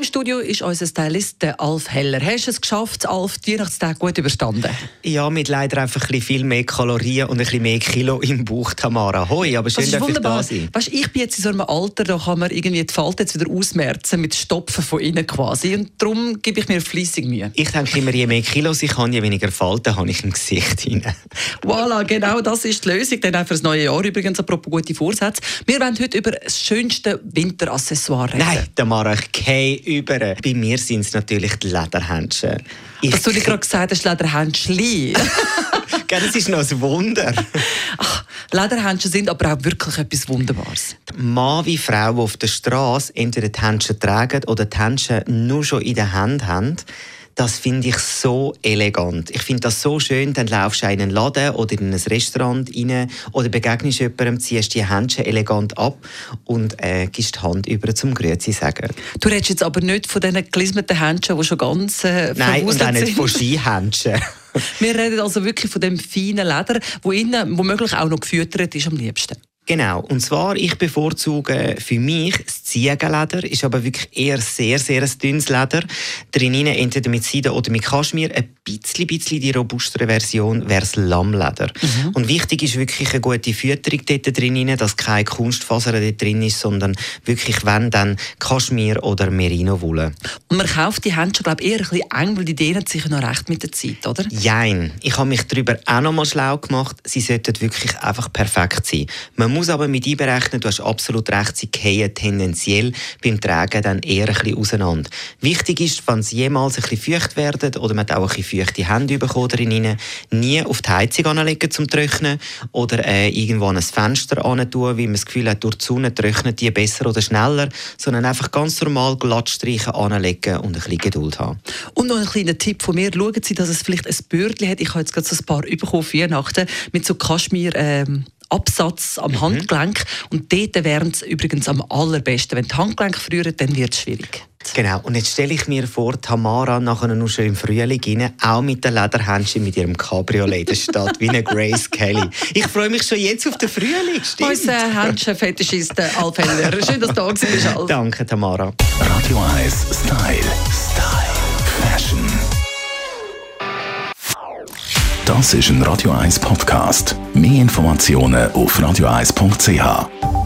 Im Studio ist unser Stylist der Alf Heller. Hast du es geschafft, Alf, die Weihnachtstag gut überstanden? Ja, mit leider einfach ein bisschen viel mehr Kalorien und ein bisschen mehr Kilo im Bauch, Tamara. Hoi, aber schön, dass ich da sein. Weißt, ich bin jetzt in so einem Alter, da kann man irgendwie die Falten jetzt wieder ausmerzen mit Stopfen von innen quasi. Und darum gebe ich mir fließig Mühe. Ich denke immer, je mehr Kilos ich habe, je weniger Falten habe ich im Gesicht hinein. Voilà, genau das ist die Lösung. Dann auch für das neue Jahr übrigens, apropos gute Vorsätze. Wir wollen heute über das schönste Winteraccessoire reden. Nein, Tamara, ich gehe über. Bei mir sind es natürlich die Lederhändchen. Ich, Was du dir gerade gesagt hast, Lederhändchen. Das ist noch ein Wunder. Ach, Lederhändchen sind aber auch wirklich etwas Wunderbares. Mann wie Frau, die auf der Straße entweder die Händchen tragen oder die Händchen nur schon in der Hand haben, das finde ich so elegant. Ich finde das so schön, dann laufst du in einen Laden oder in ein Restaurant rein oder begegnest jemandem, ziehst die Händchen elegant ab und äh, gibst die Hand über zum Grüezi sagen. Du redest jetzt aber nicht von diesen gelismeten Händchen, die schon ganz äh, Nein, und auch nicht sind. von Skihändchen. Wir reden also wirklich von dem feinen Leder, wo innen womöglich auch noch gefüttert ist am liebsten. Genau, und zwar, ich bevorzuge für mich das Ziegenleder, ist aber wirklich eher sehr, sehr ein dünnes Leder. Drinnen entweder mit Seide oder mit Kaschmir. Ein bisschen, bisschen die robustere Version wäre das Lammleder. Und wichtig ist wirklich eine gute Fütterung dort drinnen, dass keine Kunstfaser dort drin ist, sondern wirklich, wenn, dann Kaschmir oder Merino-Wolle. Und man kauft die Händchen, glaube ich, eher ein bisschen eng, weil die dehnen sich noch recht mit der Zeit, oder? Jein. Ich habe mich darüber auch noch mal schlau gemacht. Sie sollten wirklich einfach perfekt sein. Man muss aber mit einberechnen, du hast absolut recht, sie gehen tendenziell beim Tragen dann eher ein bisschen auseinander. Wichtig ist, wenn sie jemals ein bisschen feucht werden oder man auch ein bisschen feuchte Hände bekommen drinnen, nie auf die Heizung anlegen zum Trocknen oder äh, irgendwo an ein Fenster tun, weil man das Gefühl hat, durch die Sonne trocknet die besser oder schneller, sondern einfach ganz normal glatt streichen, anlegen und ein bisschen Geduld haben. Und noch ein kleiner Tipp von mir, schauen Sie, dass es vielleicht ein Bürdchen hat. Ich habe jetzt gerade so ein paar bekommen für Weihnachten mit so Kaschmir... Ähm Absatz am Handgelenk und dort wären es übrigens am allerbesten. Wenn die Handgelenke frieren, dann wird es schwierig. Genau, und jetzt stelle ich mir vor, Tamara nachher noch schön im Frühling rein, auch mit den Lederhändchen mit ihrem Cabriolet, das steht wie eine Grace Kelly. Ich freue mich schon jetzt auf den Frühling, stimmt? Unser Händchen-Fetischist Alf Heller. Schön, dass du da bist, Alf. Danke, Tamara. Radio 1 Style. Style. Fashion. Das ist ein Radio 1 Podcast. Mehr Informationen auf radio1.ch.